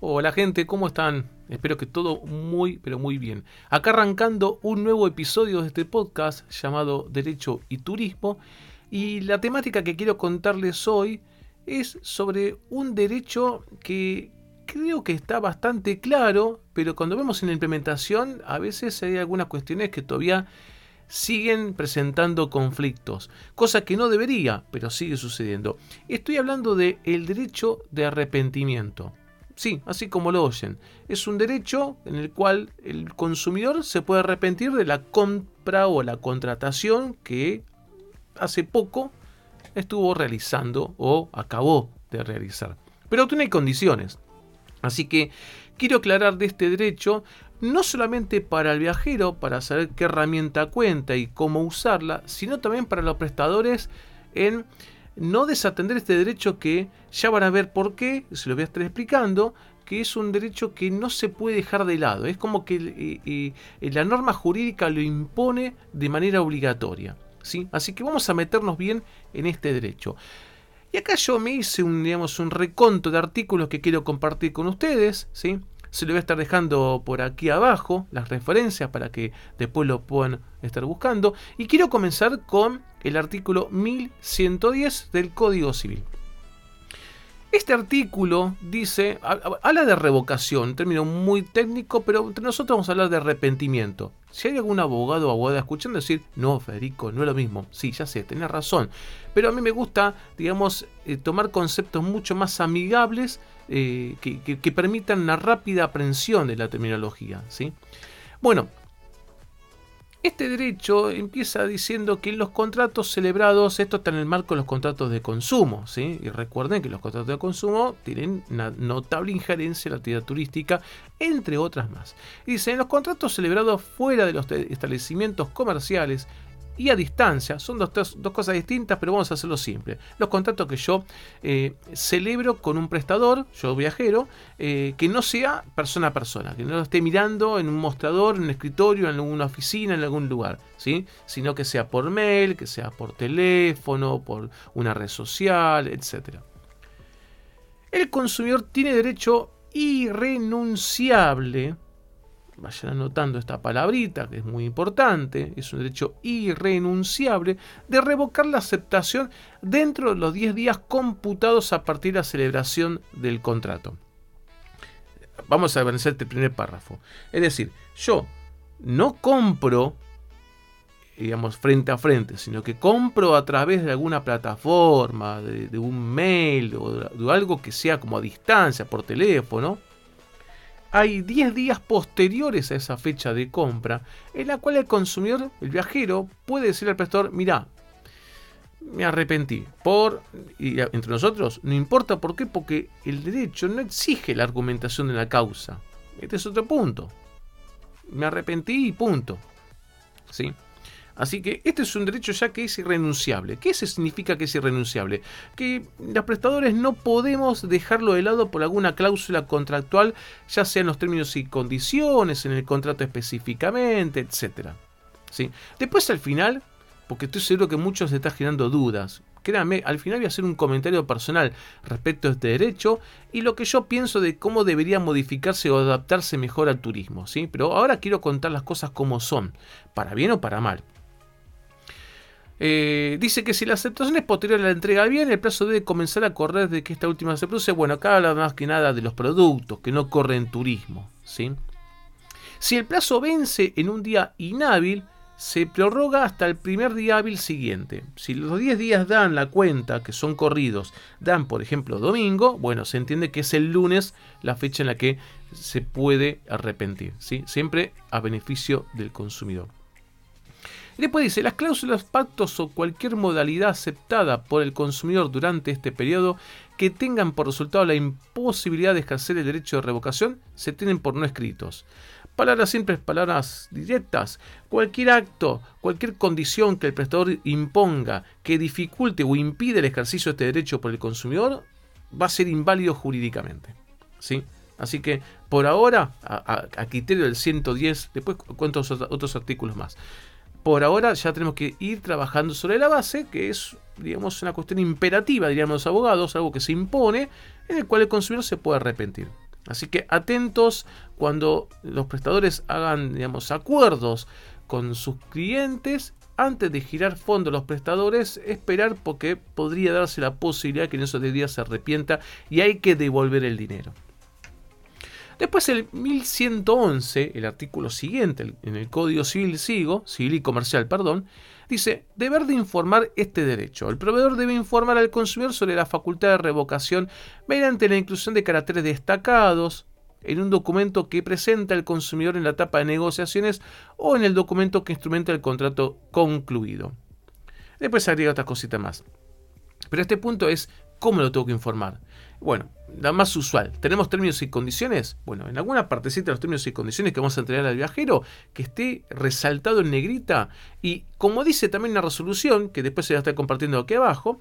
Hola gente, ¿cómo están? Espero que todo muy, pero muy bien. Acá arrancando un nuevo episodio de este podcast llamado Derecho y Turismo. Y la temática que quiero contarles hoy es sobre un derecho que creo que está bastante claro, pero cuando vemos en la implementación a veces hay algunas cuestiones que todavía siguen presentando conflictos, cosa que no debería, pero sigue sucediendo. Estoy hablando de el derecho de arrepentimiento. Sí, así como lo oyen. Es un derecho en el cual el consumidor se puede arrepentir de la compra o la contratación que hace poco estuvo realizando o acabó de realizar. Pero tiene condiciones. Así que quiero aclarar de este derecho no solamente para el viajero, para saber qué herramienta cuenta y cómo usarla, sino también para los prestadores en no desatender este derecho que ya van a ver por qué, se lo voy a estar explicando, que es un derecho que no se puede dejar de lado. Es como que eh, eh, la norma jurídica lo impone de manera obligatoria. ¿sí? Así que vamos a meternos bien en este derecho. Y acá yo me hice un, digamos, un reconto de artículos que quiero compartir con ustedes. ¿sí? Se lo voy a estar dejando por aquí abajo, las referencias para que después lo puedan estar buscando. Y quiero comenzar con el artículo 1110 del Código Civil. Este artículo dice, habla de revocación, un término muy técnico, pero entre nosotros vamos a hablar de arrepentimiento. Si hay algún abogado o abogada escuchando decir, no, Federico, no es lo mismo. Sí, ya sé, tenés razón. Pero a mí me gusta, digamos, eh, tomar conceptos mucho más amigables eh, que, permitan una rápida aprehensión de la terminología. ¿sí? Bueno, este derecho empieza diciendo que en los contratos celebrados, esto está en el marco de los contratos de consumo, ¿sí? y recuerden que los contratos de consumo tienen una notable injerencia en la actividad turística, entre otras más. dice, en los contratos celebrados fuera de los establecimientos comerciales, y a distancia. Son dos, cosas distintas, pero vamos a hacerlo simple. Los contratos que yo eh, celebro con un prestador, yo viajero, eh, que no sea persona a persona, que no lo esté mirando en un mostrador, en un escritorio, en alguna oficina, en algún lugar, ¿sí? sino que sea por mail, que sea por teléfono, por una red social, etc. El consumidor tiene derecho irrenunciable vayan anotando esta palabrita que es muy importante, es un derecho irrenunciable de revocar la aceptación dentro de los 10 días computados a partir de la celebración del contrato. Vamos a avanzar este primer párrafo. Es decir, yo no compro digamos, frente a frente, sino que compro a través de alguna plataforma, de, un mail o de, algo que sea como a distancia, por teléfono, hay 10 días posteriores a esa fecha de compra en la cual el consumidor, el viajero, puede decirle al prestador, mira, me arrepentí. Por, y entre nosotros, no importa por qué, porque el derecho no exige la argumentación de la causa. Este es otro punto. Me arrepentí y punto. ¿Sí? Así que este es un derecho ya que es irrenunciable. ¿Qué significa que es irrenunciable? Que los prestadores no podemos dejarlo de lado por alguna cláusula contractual, ya sea en los términos y condiciones, en el contrato específicamente, etc. ¿Sí? Después al final, porque estoy seguro que muchos se están generando dudas, créanme, al final voy a hacer un comentario personal respecto a este derecho y lo que yo pienso de cómo debería modificarse o adaptarse mejor al turismo, ¿sí? Pero ahora quiero contar las cosas como son, para bien o para mal. Eh, dice que si la aceptación es posterior a la entrega bien, el plazo debe comenzar a correr de que esta última se produce. Bueno, acá habla más que nada de los productos que no corren turismo. Si el plazo vence en un día inhábil, se prorroga hasta el primer día hábil siguiente. Si los 10 días dan la cuenta, que son corridos, dan por ejemplo domingo, bueno, se entiende que es el lunes la fecha en la que se puede arrepentir. ¿sí? Siempre a beneficio del consumidor. Y después dice, las cláusulas, pactos o cualquier modalidad aceptada por el consumidor durante este periodo que tengan por resultado la imposibilidad de ejercer el derecho de revocación se tienen por no escritos. Palabras simples, palabras directas. Cualquier acto, cualquier condición que el prestador imponga que dificulte o impide el ejercicio de este derecho por el consumidor va a ser inválido jurídicamente. ¿Sí? Así que por ahora, a, criterio del 110, después cuento otros artículos más por ahora ya tenemos que ir trabajando sobre la base, que es, digamos, una cuestión imperativa, diríamos los abogados, algo que se impone, en el cual el consumidor se puede arrepentir. Así que atentos cuando los prestadores hagan, digamos, acuerdos con sus clientes. Antes de girar fondos los prestadores, esperar porque podría darse la posibilidad que en esos días se arrepienta y hay que devolver el dinero. Después el 1111, el artículo siguiente en el Código Civil Sigo, Civil y Comercial, perdón, dice, deber de informar este derecho. El proveedor debe informar al consumidor sobre la facultad de revocación mediante la inclusión de caracteres destacados en un documento que presenta el consumidor en la etapa de negociaciones o en el documento que instrumenta el contrato concluido. Después agrega otra cosita más. Pero este punto es cómo lo tengo que informar. Bueno, la más usual. ¿Tenemos términos y condiciones? Bueno, en alguna partecita de los términos y condiciones que vamos a entregar al viajero, que esté resaltado en negrita. Y como dice también la resolución, que después se va a estar compartiendo aquí abajo,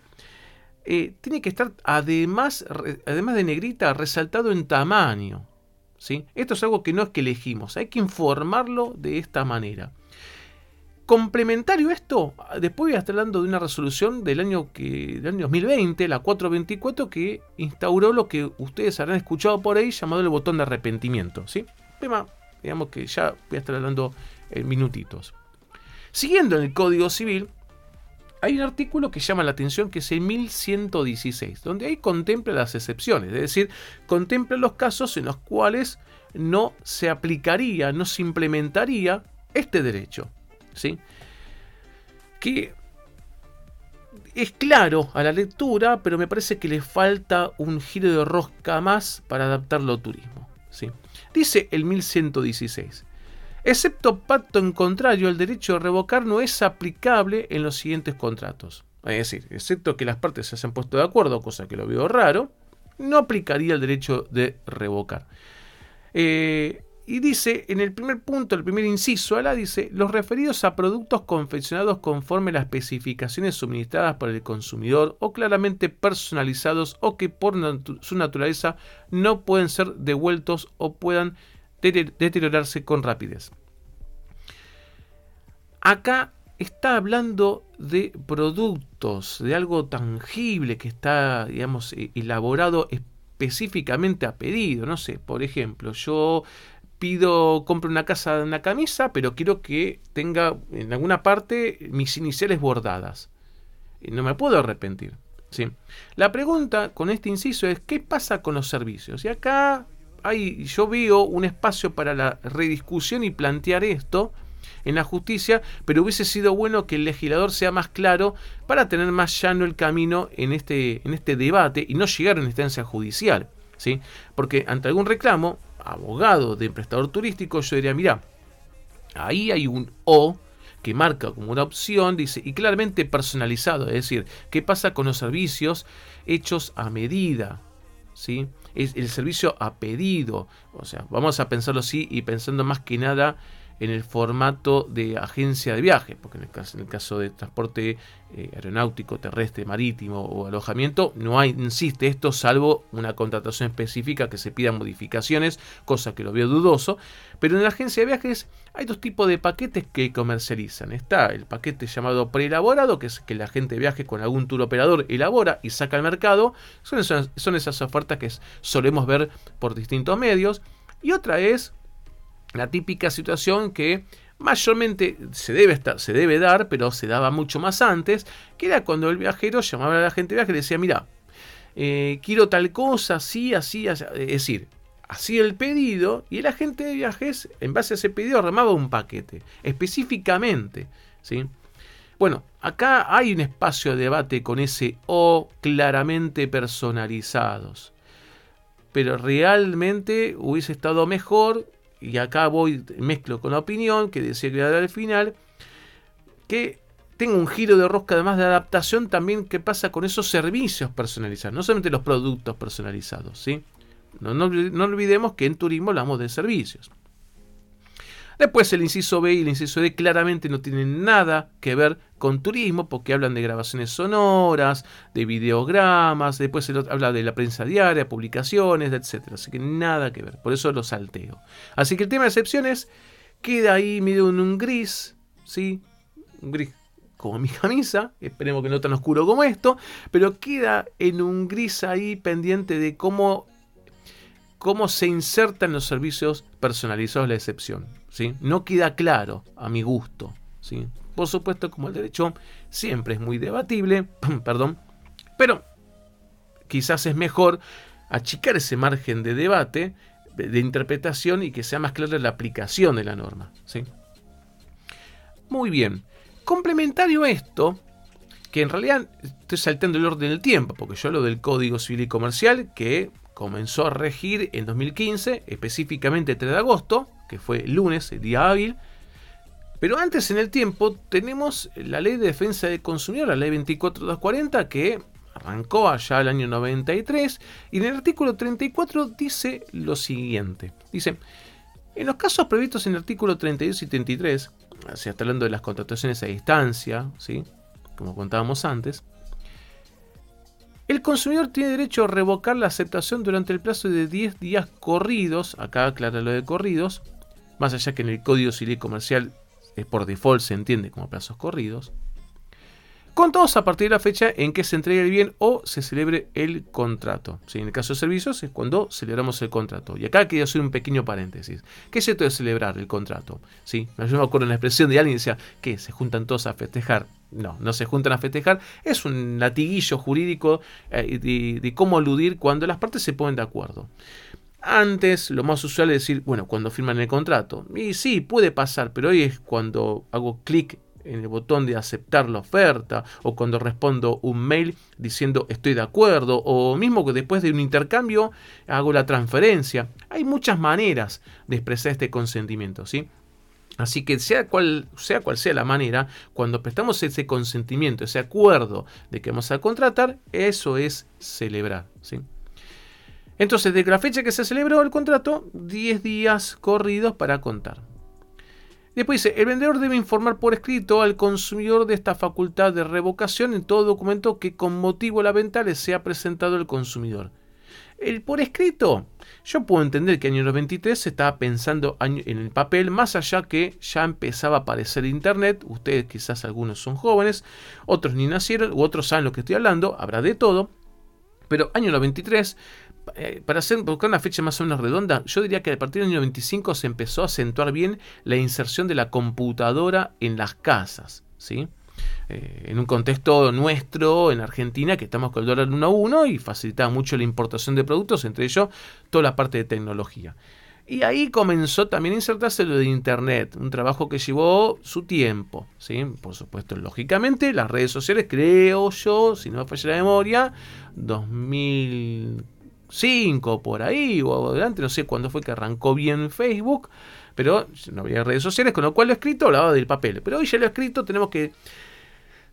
eh, tiene que estar además, además de negrita, resaltado en tamaño. ¿sí? Esto es algo que no es que elegimos, hay que informarlo de esta manera. Complementario esto, después voy a estar hablando de una resolución del año, que, del año 2020, la 424, que instauró lo que ustedes habrán escuchado por ahí llamado el botón de arrepentimiento. ¿sí? Tema, digamos que ya voy a estar hablando en minutitos. Siguiendo en el Código Civil, hay un artículo que llama la atención que es el 1116, donde ahí contempla las excepciones, es decir, contempla los casos en los cuales no se aplicaría, no se implementaría este derecho. ¿Sí? Que es claro a la lectura, pero me parece que le falta un giro de rosca más para adaptarlo al turismo. ¿sí? Dice el 1116. Excepto pacto en contrario, el derecho de revocar no es aplicable en los siguientes contratos. Es decir, excepto que las partes se hayan puesto de acuerdo, cosa que lo veo raro, no aplicaría el derecho de revocar. Eh, y dice, en el primer punto, el primer inciso, la dice, los referidos a productos confeccionados conforme las especificaciones suministradas por el consumidor o claramente personalizados o que por su naturaleza no pueden ser devueltos o puedan deteriorarse con rapidez. Acá está hablando de productos, de algo tangible que está, digamos, e-, elaborado específicamente a pedido. No sé, por ejemplo, yo pido, compro una casa, una camisa, pero quiero que tenga en alguna parte mis iniciales bordadas. No me puedo arrepentir. ¿sí? La pregunta con este inciso es, ¿qué pasa con los servicios? Y acá hay, yo veo un espacio para la rediscusión y plantear esto en la justicia, pero hubiese sido bueno que el legislador sea más claro para tener más llano el camino en este, en este debate y no llegar a una instancia judicial. ¿sí? Porque ante algún reclamo, abogado de prestador turístico, yo diría, mira, ahí hay un O que marca como una opción, dice, y claramente personalizado, es decir, ¿qué pasa con los servicios hechos a medida? ¿Sí? Es el servicio a pedido, o sea, vamos a pensarlo así y pensando más que nada en el formato de agencia de viaje, porque en el caso, de transporte eh, aeronáutico, terrestre, marítimo o alojamiento, no hay, insiste esto, salvo una contratación específica que se pidan modificaciones, cosa que lo veo dudoso, pero en la agencia de viajes hay dos tipos de paquetes que comercializan. Está el paquete llamado preelaborado, que es que la gente de viaje con algún tour operador elabora y saca al mercado, son son esas ofertas que solemos ver por distintos medios, y otra es la típica situación que mayormente se debe, estar, se debe dar, pero se daba mucho más antes, que era cuando el viajero llamaba a la gente de viaje y decía, mira, eh, quiero tal cosa, así, así, así, es decir, hacía el pedido y el agente de viajes, en base a ese pedido, armaba un paquete, específicamente, ¿sí? Bueno, acá hay un espacio de debate con ese O claramente personalizados. Pero realmente hubiese estado mejor y acá voy, mezclo con la opinión que decía que al final, que tengo un giro de rosca además de adaptación también que pasa con esos servicios personalizados, no solamente los productos personalizados, ¿sí? No, no, no olvidemos que en turismo hablamos de servicios. Después el inciso B y el inciso D claramente no tienen nada que ver con turismo porque hablan de grabaciones sonoras, de videogramas, después se habla de la prensa diaria, publicaciones, etc. Así que nada que ver, por eso lo salteo. Así que el tema de excepciones queda ahí medio en un gris, ¿sí? Un gris como mi camisa, esperemos que no tan oscuro como esto, pero queda en un gris ahí pendiente de cómo cómo se insertan los servicios personalizados la excepción. No queda claro, a mi gusto. ¿sí? Por supuesto, como el derecho siempre es muy debatible, perdón, pero quizás es mejor achicar ese margen de debate, de, interpretación y que sea más clara la aplicación de la norma. ¿sí? Muy bien. Complementario a esto, que en realidad estoy saltando el orden del tiempo, porque yo hablo del Código Civil y Comercial, que comenzó a regir en 2015, específicamente el 3 de agosto, que fue el lunes, el día hábil. Pero antes en el tiempo tenemos la ley de defensa del consumidor, la ley 24240, que arrancó allá el año 93, y en el artículo 34 dice lo siguiente. Dice, en los casos previstos en el artículo 32 y 33, así está hablando de las contrataciones a distancia, ¿sí? como contábamos antes, el consumidor tiene derecho a revocar la aceptación durante el plazo de 10 días corridos, acá aclara lo de corridos, más allá que en el Código Civil Comercial es por default se entiende como plazos corridos, contados a partir de la fecha en que se entregue el bien o se celebre el contrato. En el caso de servicios es cuando celebramos el contrato. Y acá quería hacer un pequeño paréntesis. ¿Qué es esto de celebrar el contrato? ¿Sí? Yo me acuerdo en la expresión de alguien que decía que se juntan todos a festejar. No, no se juntan a festejar. Es un latiguillo jurídico eh, de, cómo aludir cuando las partes se ponen de acuerdo. Antes, lo más usual es decir, bueno, cuando firman el contrato. Y sí, puede pasar, pero hoy es cuando hago clic en el botón de aceptar la oferta o cuando respondo un mail diciendo estoy de acuerdo o mismo que después de un intercambio hago la transferencia. Hay muchas maneras de expresar este consentimiento, ¿sí? Así que sea cual, sea cual sea la manera, cuando prestamos ese consentimiento, ese acuerdo de que vamos a contratar, eso es celebrar. ¿sí? Entonces, desde la fecha que se celebró el contrato, 10 días corridos para contar. Después dice, el vendedor debe informar por escrito al consumidor de esta facultad de revocación en todo documento que con motivo de la venta le sea presentado al consumidor. El por escrito, yo puedo entender que en el año 93 se estaba pensando en el papel, más allá que ya empezaba a aparecer Internet. Ustedes quizás algunos son jóvenes, otros ni nacieron, u otros saben lo que estoy hablando, habrá de todo. Pero año 93, eh, para buscar una fecha más o menos redonda, yo diría que a partir del año 95 se empezó a acentuar bien la inserción de la computadora en las casas. ¿sí? Eh, en un contexto nuestro en Argentina, que estamos con el dólar 1 a 1 y facilitaba mucho la importación de productos, entre ellos toda la parte de tecnología. Y ahí comenzó también a insertarse lo de Internet, un trabajo que llevó su tiempo. ¿sí? Por supuesto, lógicamente, las redes sociales, creo yo, si no me falla la memoria, 2005 por ahí o adelante, no sé cuándo fue que arrancó bien Facebook, pero no había redes sociales, con lo cual lo escrito hablaba del papel. Pero hoy ya lo escrito tenemos que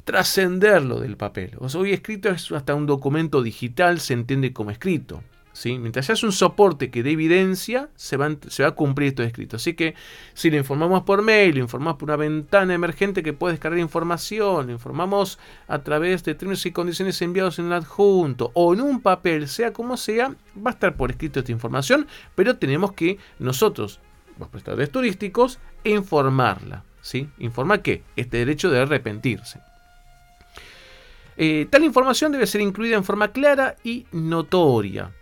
trascenderlo del papel. O sea, hoy escrito es hasta un documento digital, se entiende como escrito. ¿Sí? Mientras haya un soporte que dé evidencia, se va, a cumplir esto escrito. Así que si le informamos por mail, le informamos por una ventana emergente que puede descargar información, le informamos a través de términos y condiciones enviados en el adjunto o en un papel, sea como sea, va a estar por escrito esta información, pero tenemos que nosotros, los prestadores turísticos, informarla. ¿sí? ¿Informar qué? Este derecho de arrepentirse. Eh, tal información debe ser incluida en forma clara y notoria.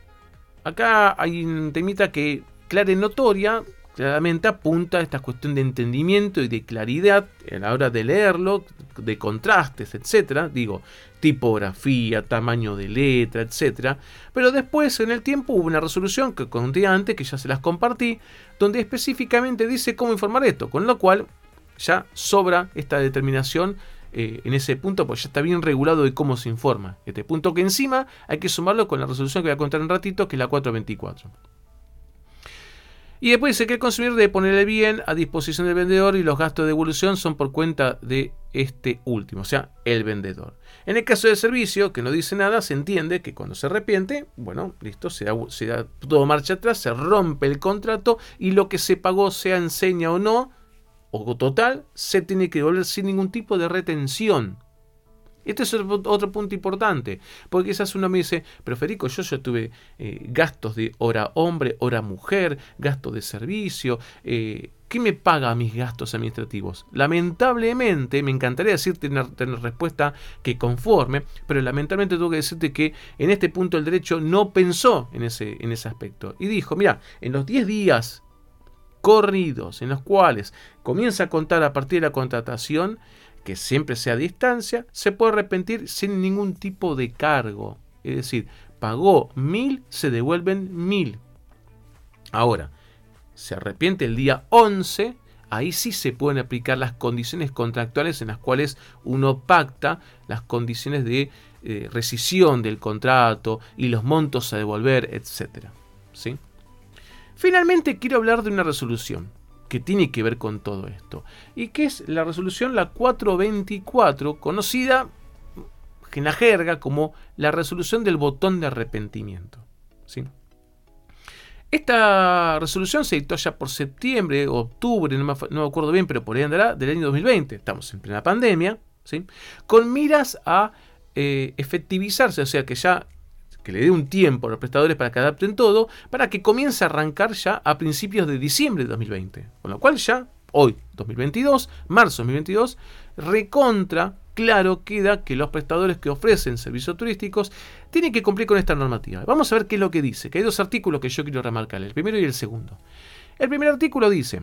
Acá hay un temita que clara y notoria claramente apunta a esta cuestión de entendimiento y de claridad a la hora de leerlo, de contrastes, etcétera. Digo, tipografía, tamaño de letra, etcétera. Pero después, en el tiempo, hubo una resolución que conté antes, que ya se las compartí, donde específicamente dice cómo informar esto, con lo cual ya sobra esta determinación eh, en ese punto, pues ya está bien regulado de cómo se informa. Este punto que encima hay que sumarlo con la resolución que voy a contar en ratito, que es la 424. Y después dice que el consumidor debe poner el bien a disposición del vendedor y los gastos de devolución son por cuenta de este último, o sea, el vendedor. En el caso del servicio, que no dice nada, se entiende que cuando se arrepiente, bueno, listo, se da, se da todo marcha atrás, se rompe el contrato y lo que se pagó, sea enseña o no, o total, se tiene que devolver sin ningún tipo de retención. Este es otro punto importante, porque quizás uno me dice, pero Federico, yo ya tuve eh, gastos de hora hombre, hora mujer, gastos de servicio, eh, ¿qué me paga mis gastos administrativos? Lamentablemente, me encantaría decir tener, tener, respuesta que conforme, pero lamentablemente tengo que decirte que en este punto el derecho no pensó en ese, en ese aspecto y dijo, mira, en los 10 días corridos en los cuales comienza a contar a partir de la contratación, que siempre sea a distancia, se puede arrepentir sin ningún tipo de cargo. Es decir, pagó mil, se devuelven mil. Ahora, se arrepiente el día 11, ahí sí se pueden aplicar las condiciones contractuales en las cuales uno pacta las condiciones de eh, rescisión del contrato y los montos a devolver, etc. ¿Sí? Finalmente quiero hablar de una resolución que tiene que ver con todo esto, y que es la resolución la 424, conocida en la jerga como la resolución del botón de arrepentimiento. ¿sí? Esta resolución se dictó ya por septiembre, octubre, no me, acuerdo bien, pero por ahí andará, del año 2020. Estamos en plena pandemia, ¿sí? con miras a eh, efectivizarse, o sea que ya le dé un tiempo a los prestadores para que adapten todo, para que comience a arrancar ya a principios de diciembre de 2020. Con lo cual ya, hoy, 2022, marzo 2022, recontra claro queda que los prestadores que ofrecen servicios turísticos tienen que cumplir con esta normativa. Vamos a ver qué es lo que dice, que hay dos artículos que yo quiero remarcar, el primero y el segundo. El primer artículo dice,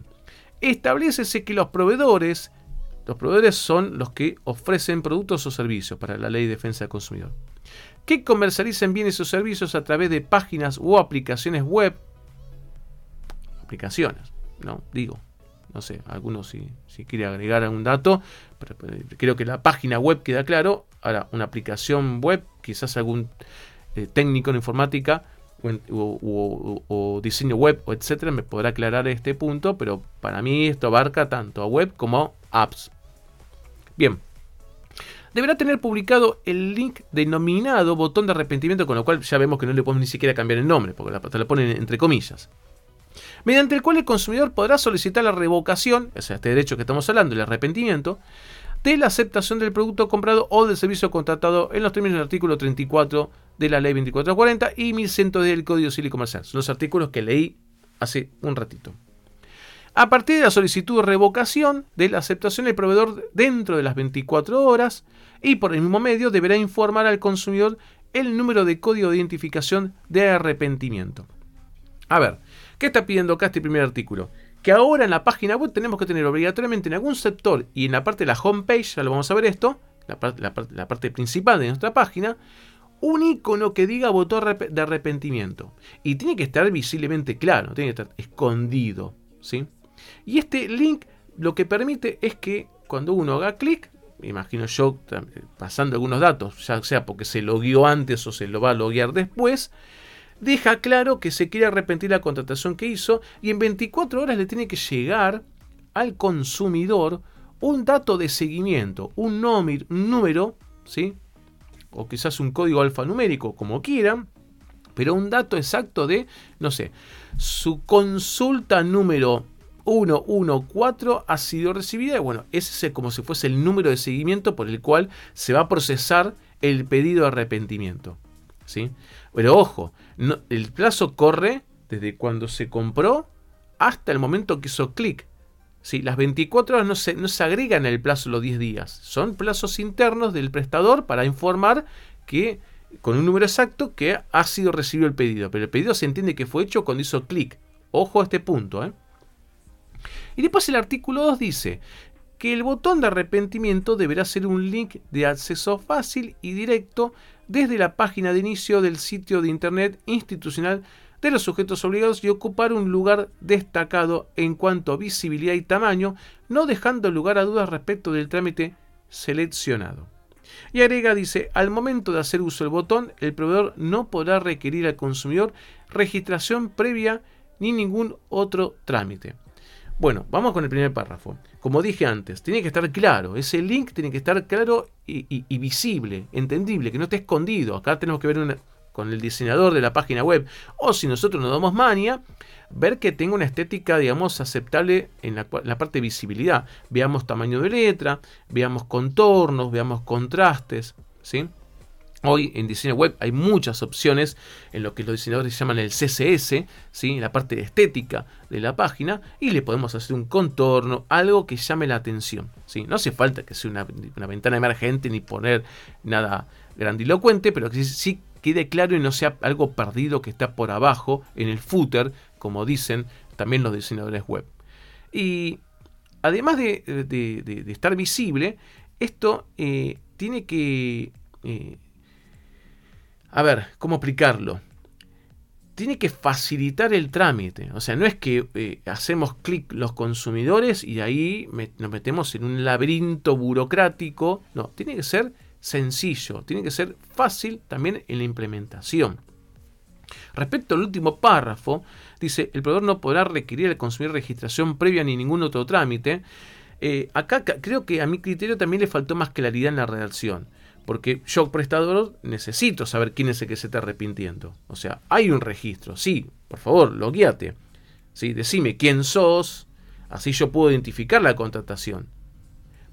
establecese que los proveedores los proveedores son los que ofrecen productos o servicios para la ley de defensa del consumidor que comercialicen bienes o servicios a través de páginas o aplicaciones web. Aplicaciones, ¿no? Digo, no sé, algunos si, si quiere agregar algún dato, pero, creo que la página web queda claro. Ahora, una aplicación web, quizás algún eh, técnico en informática o, diseño web, etcétera, me podrá aclarar este punto, pero para mí esto abarca tanto a web como apps. Bien, deberá tener publicado el link denominado botón de arrepentimiento, con lo cual ya vemos que no le podemos ni siquiera cambiar el nombre, porque la, lo ponen entre comillas. Mediante el cual el consumidor podrá solicitar la revocación, o sea, este derecho que estamos hablando, el arrepentimiento, de la aceptación del producto comprado o del servicio contratado en los términos del artículo 34 de la ley 2440 y 1100 del Código Civil y Comercial. Son los artículos que leí hace un ratito. A partir de la solicitud de revocación de la aceptación, el proveedor dentro de las 24 horas y por el mismo medio deberá informar al consumidor el número de código de identificación de arrepentimiento. A ver, ¿qué está pidiendo acá este primer artículo? Que ahora en la página web tenemos que tener obligatoriamente en algún sector y en la parte de la homepage, ya lo vamos a ver esto, la, parte principal de nuestra página, un icono que diga botón de arrepentimiento. Y tiene que estar visiblemente claro, tiene que estar escondido. ¿sí? Y este link lo que permite es que cuando uno haga clic, me imagino yo pasando algunos datos, ya sea porque se logueó antes o se lo va a loguear después, deja claro que se quiere arrepentir la contratación que hizo y en 24 horas le tiene que llegar al consumidor un dato de seguimiento, un, número, ¿sí? o quizás un código alfanumérico, como quieran, pero un dato exacto de, no sé, su consulta número 114 ha sido recibida. Y bueno, ese es como si fuese el número de seguimiento por el cual se va a procesar el pedido de arrepentimiento. ¿sí? Pero ojo, el plazo corre desde cuando se compró hasta el momento que hizo clic. ¿sí? Las 24 horas no se, no se agregan el plazo los 10 días. Son plazos internos del prestador para informar que con un número exacto que ha sido recibido el pedido. Pero el pedido se entiende que fue hecho cuando hizo clic. Ojo a este punto. ¿eh? Y después el artículo 2 dice que el botón de arrepentimiento deberá ser un link de acceso fácil y directo desde la página de inicio del sitio de Internet institucional de los sujetos obligados y ocupar un lugar destacado en cuanto a visibilidad y tamaño, no dejando lugar a dudas respecto del trámite seleccionado. Y agrega, dice, al momento de hacer uso del botón, el proveedor no podrá requerir al consumidor registración previa ni ningún otro trámite. Bueno, vamos con el primer párrafo. Como dije antes, tiene que estar claro, ese link tiene que estar claro y, visible, entendible, que no esté escondido. Acá tenemos que ver con el diseñador de la página web, o si nosotros nos damos mania, ver que tenga una estética, digamos, aceptable en la, parte de visibilidad. Veamos tamaño de letra, veamos contornos, veamos contrastes, ¿sí? Hoy en diseño web hay muchas opciones en lo que los diseñadores llaman el CSS, ¿sí? la parte estética de la página, y le podemos hacer un contorno, algo que llame la atención. ¿sí? No hace falta que sea una, ventana emergente ni poner nada grandilocuente, pero que sí, quede claro y no sea algo perdido que está por abajo en el footer, como dicen también los diseñadores web. Y además de, estar visible, esto eh, tiene que... Eh, a ver, ¿cómo explicarlo? Tiene que facilitar el trámite. O sea, no es que eh, hacemos clic los consumidores y ahí nos metemos en un laberinto burocrático. No, tiene que ser sencillo, tiene que ser fácil también en la implementación. Respecto al último párrafo, dice, el proveedor no podrá requerir al consumidor registración previa ni ningún otro trámite. Eh, acá creo que a mi criterio también le faltó más claridad en la redacción. Porque yo, prestador, necesito saber quién es el que se está arrepintiendo. O sea, hay un registro. Sí, por favor, logueate. ¿Sí? Decime quién sos. Así yo puedo identificar la contratación.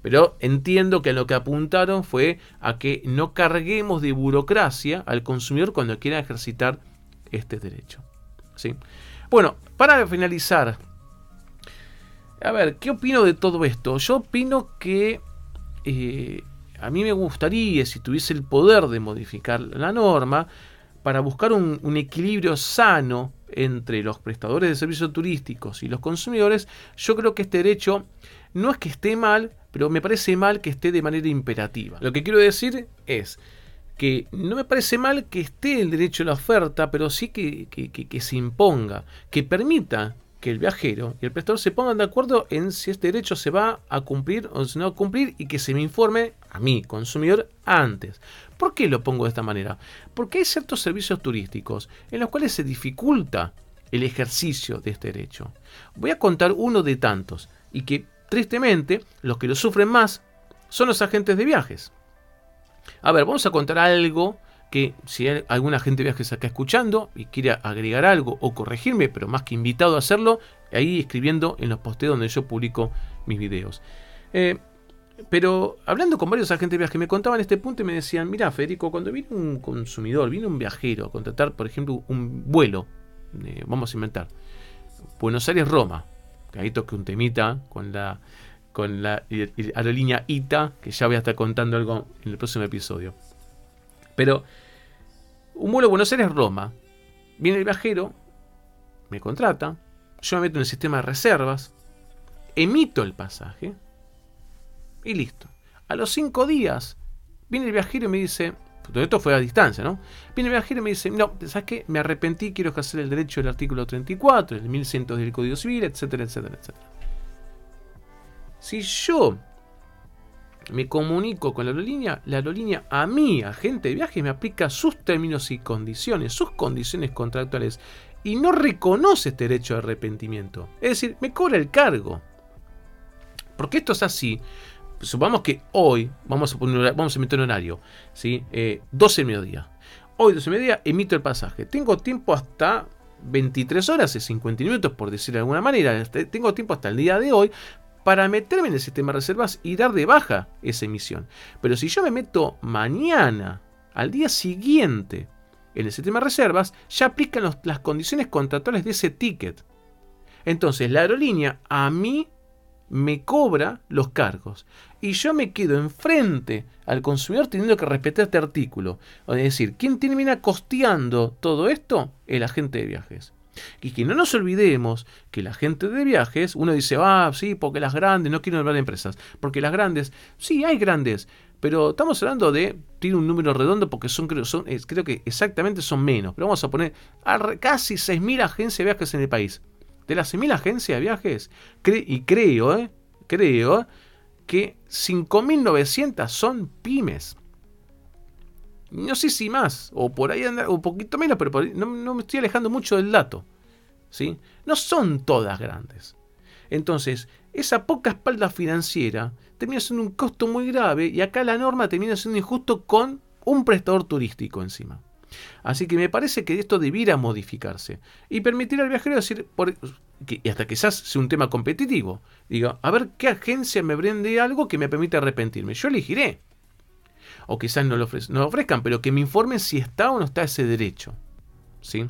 Pero entiendo que lo que apuntaron fue a que no carguemos de burocracia al consumidor cuando quiera ejercitar este derecho. ¿Sí? Bueno, para finalizar, a ver, ¿qué opino de todo esto? Yo opino que eh, a mí me gustaría, si tuviese el poder de modificar la norma, para buscar un, equilibrio sano entre los prestadores de servicios turísticos y los consumidores, yo creo que este derecho no es que esté mal, pero me parece mal que esté de manera imperativa. Lo que quiero decir es que no me parece mal que esté el derecho a la oferta, pero sí que, que se imponga, que permita que el viajero y el prestador se pongan de acuerdo en si este derecho se va a cumplir o si no va a cumplir y que se me informe a mí, consumidor, antes. ¿Por qué lo pongo de esta manera? Porque hay ciertos servicios turísticos en los cuales se dificulta el ejercicio de este derecho. Voy a contar uno de tantos y que tristemente los que lo sufren más son los agentes de viajes. A ver, vamos a contar algo que si hay alguna gente de viajes acá escuchando y quiere agregar algo o corregirme, pero más que invitado a hacerlo, ahí escribiendo en los posteos donde yo publico mis videos. Eh, pero hablando con varios agentes de viajes me contaban este punto y me decían, mira Federico, cuando viene un consumidor, viene un viajero a contratar, por ejemplo, un vuelo, eh, vamos a inventar, Buenos Aires-Roma, que ahí toque un temita con la, con la aerolínea ITA, que ya voy a estar contando algo en el próximo episodio. Pero un vuelo Buenos Aires-Roma. Viene el viajero, me contrata, yo me meto en el sistema de reservas, emito el pasaje y listo. A los cinco días viene el viajero y me dice, todo esto fue a distancia, ¿no? Viene el viajero y me dice, no, ¿sabes qué? Me arrepentí, quiero ejercer el derecho del artículo 34, el 1100 del Código Civil, etcétera, etcétera, etcétera. Si yo me comunico con la aerolínea, la aerolínea a mí, agente de viaje, me aplica sus términos y condiciones, sus condiciones contractuales, y no reconoce este derecho de arrepentimiento. Es decir, me cobra el cargo. Porque esto es así. Supongamos que hoy, vamos a, poner, vamos a emitir un horario, ¿sí? 12 del mediodía. Hoy, 12 del mediodía, emito el pasaje. Tengo tiempo hasta 23 horas y 50 minutos, por decirlo de alguna manera. Tengo tiempo hasta el día de hoy para meterme en el sistema de reservas y dar de baja esa emisión. Pero si yo me meto mañana, al día siguiente, en el sistema de reservas, ya aplican las condiciones contractuales de ese ticket. Entonces la aerolínea a mí me cobra los cargos y yo me quedo enfrente al consumidor teniendo que respetar este artículo. Es decir, ¿quién termina costeando todo esto? El agente de viajes. Y que no nos olvidemos que la gente de viajes, uno dice, ah, sí, porque las grandes, no quiero hablar de empresas, porque las grandes, sí, hay grandes, pero estamos hablando de, tiene un número redondo porque son, creo, que exactamente son menos, pero vamos a poner a casi 6.000 agencias de viajes en el país. De las 6.000 agencias de viajes, y creo, eh, creo que 5.900 son pymes no sé si más, o por ahí anda, un poquito menos, pero no, me estoy alejando mucho del dato. ¿sí? No son todas grandes. Entonces, esa poca espalda financiera termina siendo un costo muy grave y acá la norma termina siendo injusto con un prestador turístico encima. Así que me parece que esto debiera modificarse y permitir al viajero decir, por, y hasta quizás sea un tema competitivo, diga, a ver qué agencia me brinde algo que me permita arrepentirme. Yo elegiré. O quizás no lo, no ofrezcan, pero que me informen si está o no está ese derecho. ¿Sí?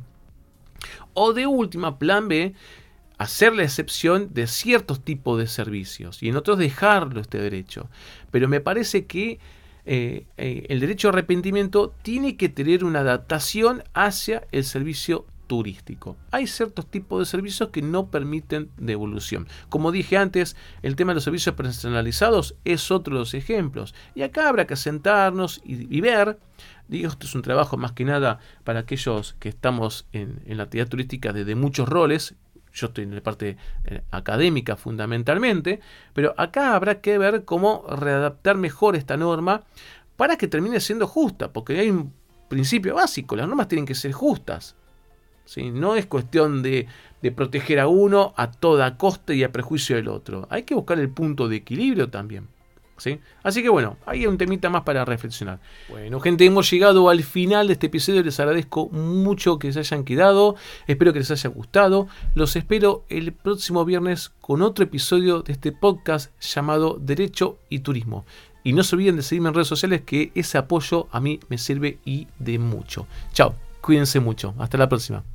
O de última, plan B, hacer la excepción de ciertos tipos de servicios y en otros dejarlo este derecho. Pero me parece que eh, eh, el derecho a arrepentimiento tiene que tener una adaptación hacia el servicio turístico. Hay ciertos tipos de servicios que no permiten devolución. Como dije antes, el tema de los servicios personalizados es otro de los ejemplos. Y acá habrá que sentarnos y, ver. Digo, esto es un trabajo más que nada para aquellos que estamos en, en la actividad turística desde muchos roles, yo estoy en la parte eh, académica fundamentalmente, pero acá habrá que ver cómo readaptar mejor esta norma para que termine siendo justa, porque hay un principio básico, las normas tienen que ser justas. ¿sí? No es cuestión de, de proteger a uno a toda costa y a prejuicio del otro. Hay que buscar el punto de equilibrio también. Así que bueno, hay un temita más para reflexionar. Bueno, gente, hemos llegado al final de este episodio. Les agradezco mucho que se hayan quedado. Espero que les haya gustado. Los espero el próximo viernes con otro episodio de este podcast llamado Derecho y Turismo. Y no se olviden de seguirme en redes sociales que ese apoyo a mí me sirve y de mucho. Chao, cuídense mucho. Hasta la próxima.